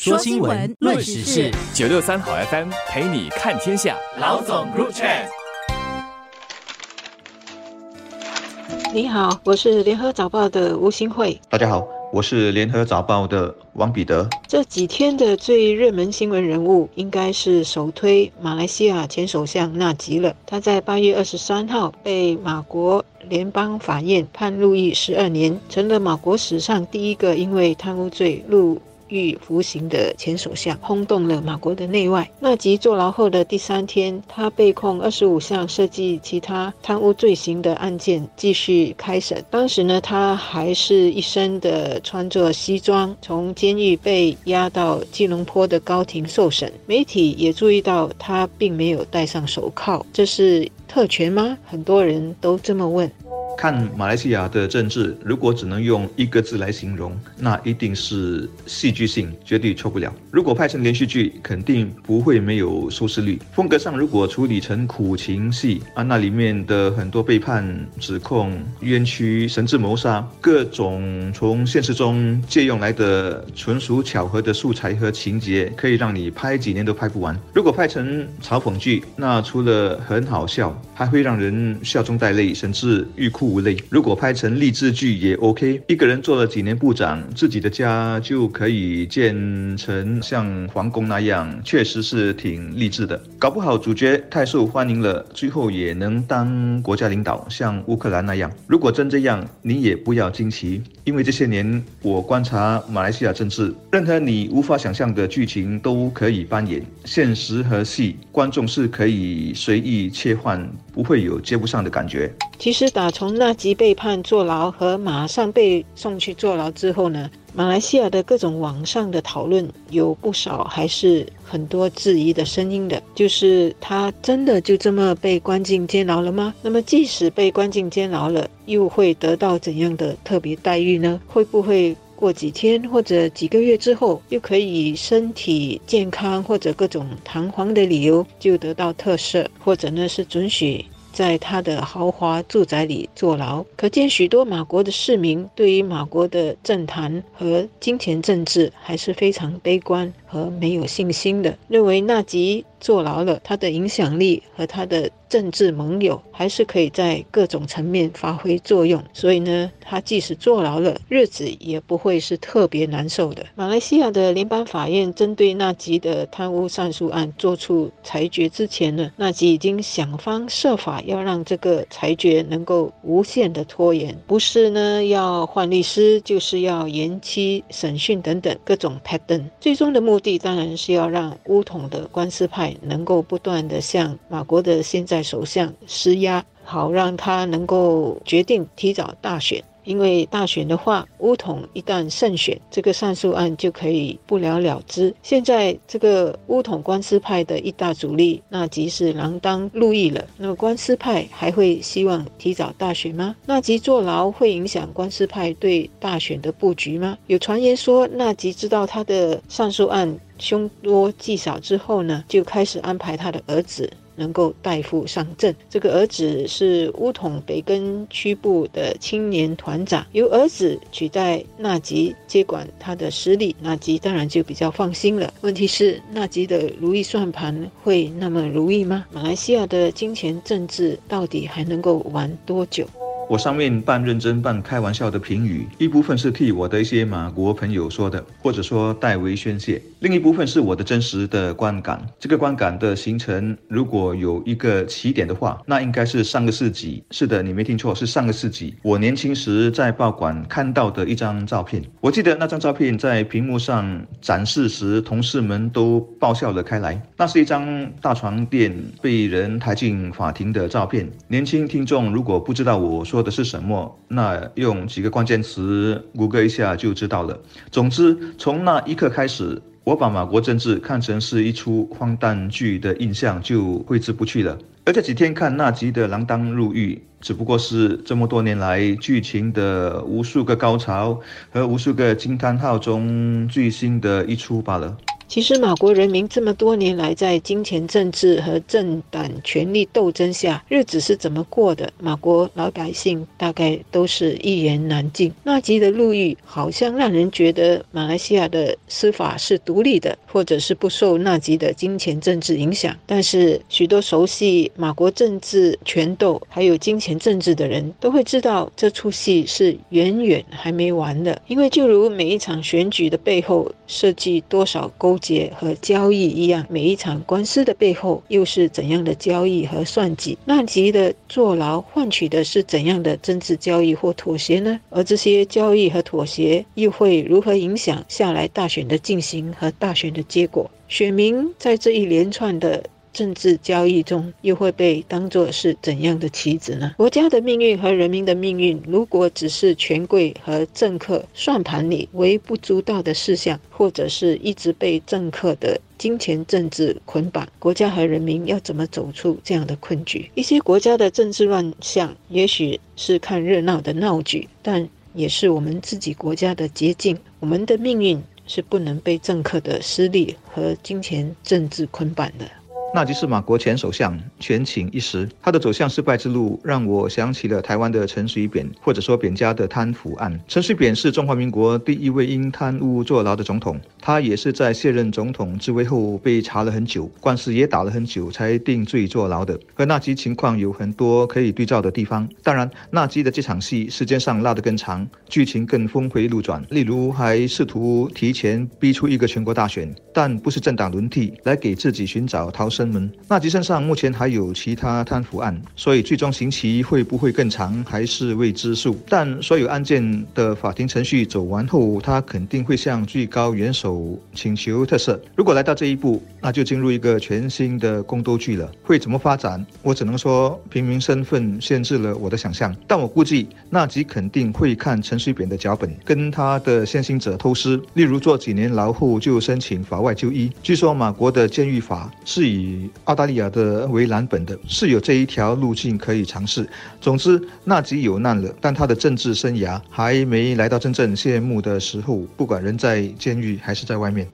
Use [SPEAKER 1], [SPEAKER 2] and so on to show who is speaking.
[SPEAKER 1] 说新闻，论时事，
[SPEAKER 2] 九六三好 FM 陪你看天下。
[SPEAKER 1] 老总入场。
[SPEAKER 3] 你好，我是联合早报的吴新慧。
[SPEAKER 4] 大家好，我是联合早报的王彼得。
[SPEAKER 3] 这几天的最热门新闻人物，应该是首推马来西亚前首相纳吉了。他在八月二十三号被马国联邦法院判入狱十二年，成了马国史上第一个因为贪污罪入。狱服刑的前首相轰动了马国的内外。纳吉坐牢后的第三天，他被控二十五项涉及其他贪污罪行的案件继续开审。当时呢，他还是一身的穿着西装，从监狱被押到吉隆坡的高庭受审。媒体也注意到他并没有戴上手铐，这是特权吗？很多人都这么问。
[SPEAKER 4] 看马来西亚的政治，如果只能用一个字来形容，那一定是戏剧性，绝对错不了。如果拍成连续剧，肯定不会没有收视率。风格上，如果处理成苦情戏啊，那里面的很多背叛、指控、冤屈、神智谋杀，各种从现实中借用来的纯属巧合的素材和情节，可以让你拍几年都拍不完。如果拍成嘲讽剧，那除了很好笑，还会让人笑中带泪，甚至欲哭。无泪。如果拍成励志剧也 OK。一个人做了几年部长，自己的家就可以建成像皇宫那样，确实是挺励志的。搞不好主角太受欢迎了，最后也能当国家领导，像乌克兰那样。如果真这样，你也不要惊奇，因为这些年我观察马来西亚政治，任何你无法想象的剧情都可以扮演。现实和戏，观众是可以随意切换，不会有接不上的感觉。
[SPEAKER 3] 其实打从纳吉被判坐牢和马上被送去坐牢之后呢，马来西亚的各种网上的讨论有不少还是很多质疑的声音的，就是他真的就这么被关进监牢了吗？那么即使被关进监牢了，又会得到怎样的特别待遇呢？会不会过几天或者几个月之后，又可以身体健康或者各种弹簧的理由就得到特赦，或者呢是准许？在他的豪华住宅里坐牢，可见许多马国的市民对于马国的政坛和金钱政治还是非常悲观和没有信心的，认为纳吉。坐牢了，他的影响力和他的政治盟友还是可以在各种层面发挥作用。所以呢，他即使坐牢了，日子也不会是特别难受的。马来西亚的联邦法院针对纳吉的贪污上诉案作出裁决之前呢，纳吉已经想方设法要让这个裁决能够无限的拖延，不是呢要换律师，就是要延期审讯等等各种 pattern。最终的目的当然是要让乌统的官司派。能够不断的向马国的现在首相施压，好让他能够决定提早大选。因为大选的话，乌统一旦胜选，这个上诉案就可以不了了之。现在这个乌统官司派的一大主力，那即是锒铛入狱了。那么官司派还会希望提早大选吗？纳吉坐牢会影响官司派对大选的布局吗？有传言说，纳吉知道他的上诉案。凶多吉少之后呢，就开始安排他的儿子能够代父上阵。这个儿子是乌统北根区部的青年团长，由儿子取代纳吉接管他的势力，纳吉当然就比较放心了。问题是，纳吉的如意算盘会那么如意吗？马来西亚的金钱政治到底还能够玩多久？
[SPEAKER 4] 我上面半认真半开玩笑的评语，一部分是替我的一些马国朋友说的，或者说代为宣泄；另一部分是我的真实的观感。这个观感的形成，如果有一个起点的话，那应该是上个世纪。是的，你没听错，是上个世纪。我年轻时在报馆看到的一张照片。我记得那张照片在屏幕上展示时，同事们都爆笑了开来。那是一张大床垫被人抬进法庭的照片。年轻听众如果不知道我说。说的是什么？那用几个关键词谷歌一下就知道了。总之，从那一刻开始，我把马国政治看成是一出荒诞剧的印象就挥之不去了。而这几天看纳吉的锒铛入狱，只不过是这么多年来剧情的无数个高潮和无数个惊叹号中最新的一出罢了。
[SPEAKER 3] 其实马国人民这么多年来在金钱政治和政党权力斗争下，日子是怎么过的？马国老百姓大概都是一言难尽。纳吉的路遇好像让人觉得马来西亚的司法是独立的，或者是不受纳吉的金钱政治影响。但是许多熟悉马国政治权斗还有金钱政治的人都会知道，这出戏是远远还没完的。因为就如每一场选举的背后设计多少勾结和交易一样，每一场官司的背后又是怎样的交易和算计？纳吉的坐牢换取的是怎样的政治交易或妥协呢？而这些交易和妥协又会如何影响下来大选的进行和大选的结果？选民在这一连串的。政治交易中又会被当作是怎样的棋子呢？国家的命运和人民的命运，如果只是权贵和政客算盘里微不足道的事项，或者是一直被政客的金钱政治捆绑，国家和人民要怎么走出这样的困局？一些国家的政治乱象，也许是看热闹的闹剧，但也是我们自己国家的捷径。我们的命运是不能被政客的私利和金钱政治捆绑的。
[SPEAKER 4] 纳吉是马国前首相，权倾一时。他的走向失败之路，让我想起了台湾的陈水扁，或者说扁家的贪腐案。陈水扁是中华民国第一位因贪污坐牢的总统，他也是在卸任总统之位后被查了很久，官司也打了很久才定罪坐牢的。和纳吉情况有很多可以对照的地方。当然，纳吉的这场戏时间上拉得更长，剧情更峰回路转。例如，还试图提前逼出一个全国大选，但不是政党轮替，来给自己寻找逃生。生门，纳吉身上目前还有其他贪腐案，所以最终刑期会不会更长还是未知数。但所有案件的法庭程序走完后，他肯定会向最高元首请求特赦。如果来到这一步，那就进入一个全新的宫斗剧了。会怎么发展？我只能说平民身份限制了我的想象。但我估计纳吉肯定会看陈水扁的脚本，跟他的先行者偷师，例如坐几年牢后就申请法外就医。据说马国的监狱法是以以澳大利亚的为蓝本的，是有这一条路径可以尝试。总之，纳吉有难了，但他的政治生涯还没来到真正谢幕的时候，不管人在监狱还是在外面。